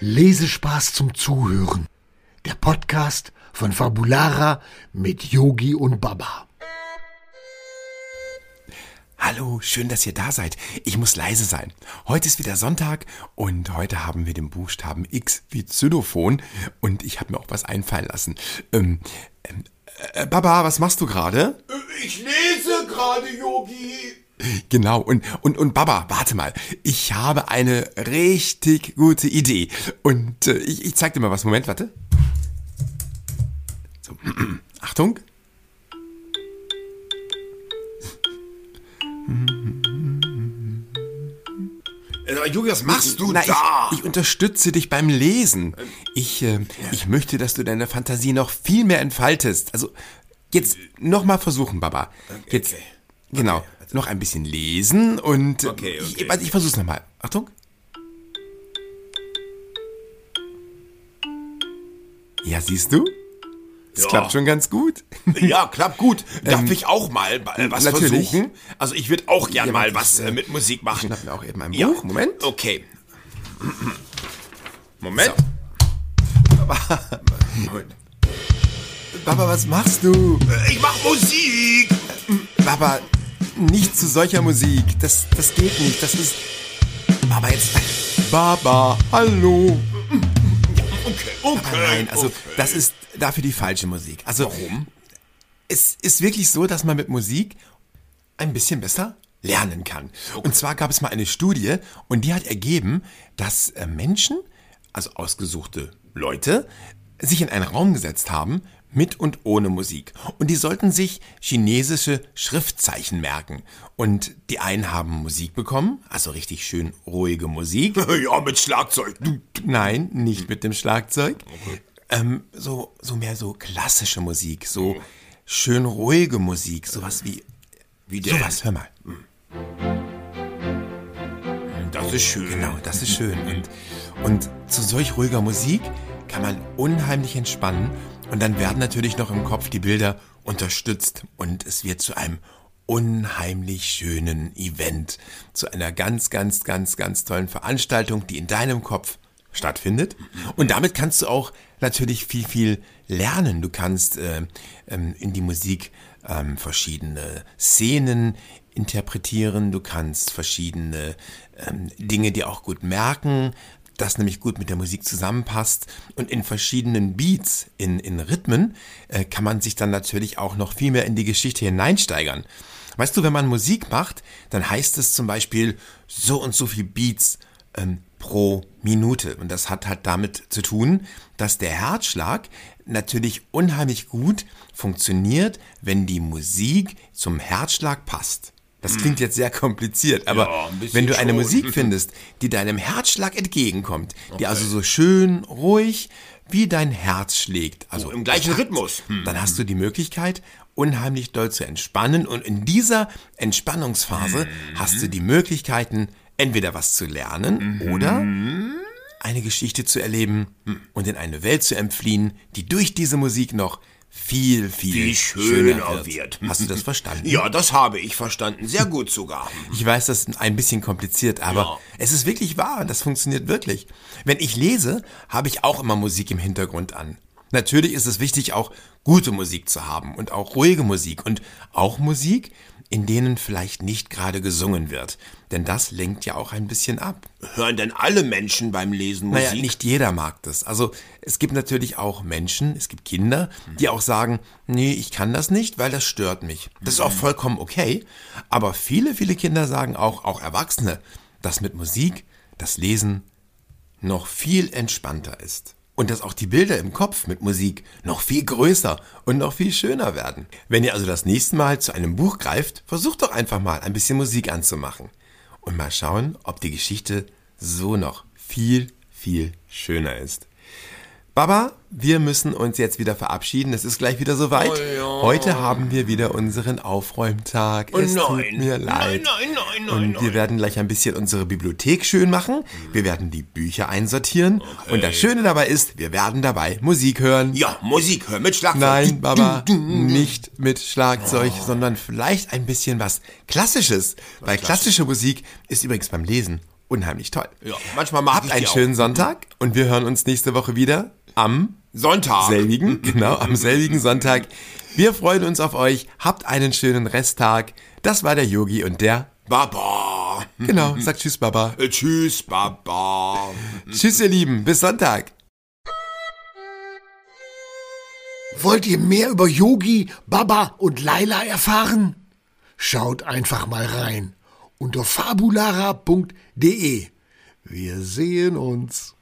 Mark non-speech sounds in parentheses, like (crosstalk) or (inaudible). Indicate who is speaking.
Speaker 1: Lesespaß zum Zuhören. Der Podcast von Fabulara mit Yogi und Baba.
Speaker 2: Hallo, schön, dass ihr da seid. Ich muss leise sein. Heute ist wieder Sonntag und heute haben wir den Buchstaben X wie Xylophon und ich habe mir auch was einfallen lassen. Ähm, ähm, äh, Baba, was machst du gerade?
Speaker 3: Ich lese gerade, Yogi.
Speaker 2: Genau, und, und, und Baba, warte mal. Ich habe eine richtig gute Idee. Und äh, ich, ich zeig dir mal was. Moment, warte. So, (clears throat) Achtung.
Speaker 3: Äh, Yogi, was machst du
Speaker 2: Na,
Speaker 3: da?
Speaker 2: Ich, ich unterstütze dich beim Lesen. Ich, äh, ich möchte, dass du deine Fantasie noch viel mehr entfaltest. Also, jetzt nochmal versuchen, Baba. Jetzt,
Speaker 3: okay.
Speaker 2: genau,
Speaker 3: Okay.
Speaker 2: Noch ein bisschen lesen und äh,
Speaker 3: Okay, okay.
Speaker 2: ich, warte, ich versuch's nochmal. Achtung. Ja, siehst du? Das
Speaker 3: Ja.
Speaker 2: klappt schon ganz gut. (laughs)
Speaker 3: ja, klappt gut. Darf ich auch mal äh, was
Speaker 2: Ähm, natürlich.
Speaker 3: versuchen? Also ich würde auch gern
Speaker 2: Ja,
Speaker 3: mal was äh, mit Musik machen.
Speaker 2: schnapp mir auch eben ein
Speaker 3: ja.
Speaker 2: Buch. Moment.
Speaker 3: Okay. (clears throat) Moment. Moment. (laughs)
Speaker 2: Baba, was machst du?
Speaker 3: Äh, Ich mach Musik.
Speaker 2: Baba, nicht zu solcher Musik. Das, das geht nicht. Das ist. Baba, jetzt. Baba, hallo.
Speaker 3: Okay, okay.
Speaker 2: Nein, also
Speaker 3: okay.
Speaker 2: das ist dafür die falsche Musik. Also
Speaker 3: Warum?
Speaker 2: es ist wirklich so, dass man mit Musik ein bisschen besser lernen kann. Und zwar gab es mal eine Studie und die hat ergeben, dass äh, Menschen, also ausgesuchte Leute, sich in einen Raum gesetzt haben mit und ohne Musik. Und die sollten sich chinesische Schriftzeichen merken. Und die einen haben Musik bekommen, also richtig schön ruhige Musik. (laughs)
Speaker 3: Ja, mit Schlagzeug.
Speaker 2: Nein, nicht mit dem Schlagzeug. Ähm, so, so mehr so klassische Musik, so schön ruhige Musik, sowas wie.
Speaker 3: Wie denn?
Speaker 2: Sowas, hör mal.
Speaker 3: Das ist schön.
Speaker 2: Genau, das ist schön. Und, und zu solch ruhiger Musik kann man unheimlich entspannen. Und dann werden natürlich noch im Kopf die Bilder unterstützt. Und es wird zu einem unheimlich schönen Event. Zu einer ganz, ganz, ganz, ganz tollen Veranstaltung, die in deinem Kopf stattfindet. Und damit kannst du auch natürlich viel, viel lernen. Du kannst äh, ähm, in die Musik ähm, verschiedene Szenen interpretieren. Du kannst verschiedene ähm, Dinge dir auch gut merken, das nämlich gut mit der Musik zusammenpasst. Und in verschiedenen Beats, in, in Rhythmen, äh, kann man sich dann natürlich auch noch viel mehr in die Geschichte hineinsteigern. Weißt du, wenn man Musik macht, dann heißt es zum Beispiel so und so viel Beats ähm, pro Minute. Und das hat halt damit zu tun, dass der Herzschlag natürlich unheimlich gut funktioniert, wenn die Musik zum Herzschlag passt. Das klingt jetzt sehr kompliziert, aber
Speaker 3: Ja,
Speaker 2: wenn du eine
Speaker 3: schon.
Speaker 2: Musik (laughs) findest, die deinem Herzschlag entgegenkommt, die also so schön ruhig wie dein Herz schlägt, also
Speaker 3: im gleichen Rhythmus. Hm.
Speaker 2: dann hast du die Möglichkeit, unheimlich doll zu entspannen und in dieser Entspannungsphase hast du die Möglichkeiten, entweder was zu lernen oder eine Geschichte zu erleben und in eine Welt zu entfliehen, die durch diese Musik noch viel, viel,
Speaker 3: Viel
Speaker 2: schöner,
Speaker 3: schöner
Speaker 2: wird.
Speaker 3: wird.
Speaker 2: Hast du das (laughs) verstanden?
Speaker 3: Ja, das habe ich verstanden. Sehr gut sogar.
Speaker 2: Ich weiß, das ist ein bisschen kompliziert, aber
Speaker 3: Ja.
Speaker 2: es ist wirklich wahr das funktioniert wirklich. Wenn ich lese, habe ich auch immer Musik im Hintergrund an. Natürlich ist es wichtig, auch gute Musik zu haben und auch ruhige Musik und auch Musik, in denen vielleicht nicht gerade gesungen wird. Denn das lenkt ja auch ein bisschen ab.
Speaker 3: Hören denn alle Menschen beim Lesen Musik?
Speaker 2: Naja, nicht jeder mag das. Also es gibt natürlich auch Menschen, es gibt Kinder, die auch sagen, nee, ich kann das nicht, weil das stört mich. Das ist auch vollkommen okay. Aber viele, viele Kinder sagen auch, auch Erwachsene, dass mit Musik das Lesen noch viel entspannter ist. Und dass auch die Bilder im Kopf mit Musik noch viel größer und noch viel schöner werden. Wenn ihr also das nächste Mal zu einem Buch greift, versucht doch einfach mal ein bisschen Musik anzumachen. Und mal schauen, ob die Geschichte so noch viel, viel schöner ist. Baba, wir müssen uns jetzt wieder verabschieden. Es ist gleich wieder soweit.
Speaker 3: Oh ja.
Speaker 2: Heute haben wir wieder unseren Aufräumtag.
Speaker 3: Oh
Speaker 2: es tut
Speaker 3: nein.
Speaker 2: mir
Speaker 3: Nein,
Speaker 2: leid.
Speaker 3: nein, nein, nein,
Speaker 2: Und wir werden gleich ein bisschen unsere Bibliothek schön machen. Wir werden die Bücher einsortieren. Und das Schöne dabei ist, wir werden dabei Musik hören.
Speaker 3: Ja, Musik hören mit Schlagzeug.
Speaker 2: Nein, Baba, nicht mit Schlagzeug, sondern vielleicht ein bisschen was Klassisches. Weil klassische Musik ist übrigens beim Lesen unheimlich toll.
Speaker 3: Ja, manchmal mag
Speaker 2: Habt
Speaker 3: ich
Speaker 2: einen
Speaker 3: die auch.
Speaker 2: schönen Sonntag und wir hören uns nächste Woche wieder am
Speaker 3: Sonntag.
Speaker 2: selbigen, (laughs) genau, am selbigen Sonntag. Wir freuen uns auf euch. Habt einen schönen Resttag. Das war der Yogi und der,
Speaker 3: Baba.
Speaker 2: genau, sagt Tschüss, Baba.
Speaker 3: Äh, Tschüss, Baba.
Speaker 2: Tschüss, ihr Lieben. Bis Sonntag.
Speaker 1: Wollt ihr mehr über Yogi, Baba und Laila erfahren? Schaut einfach mal rein unter fabulara.de. Wir sehen uns.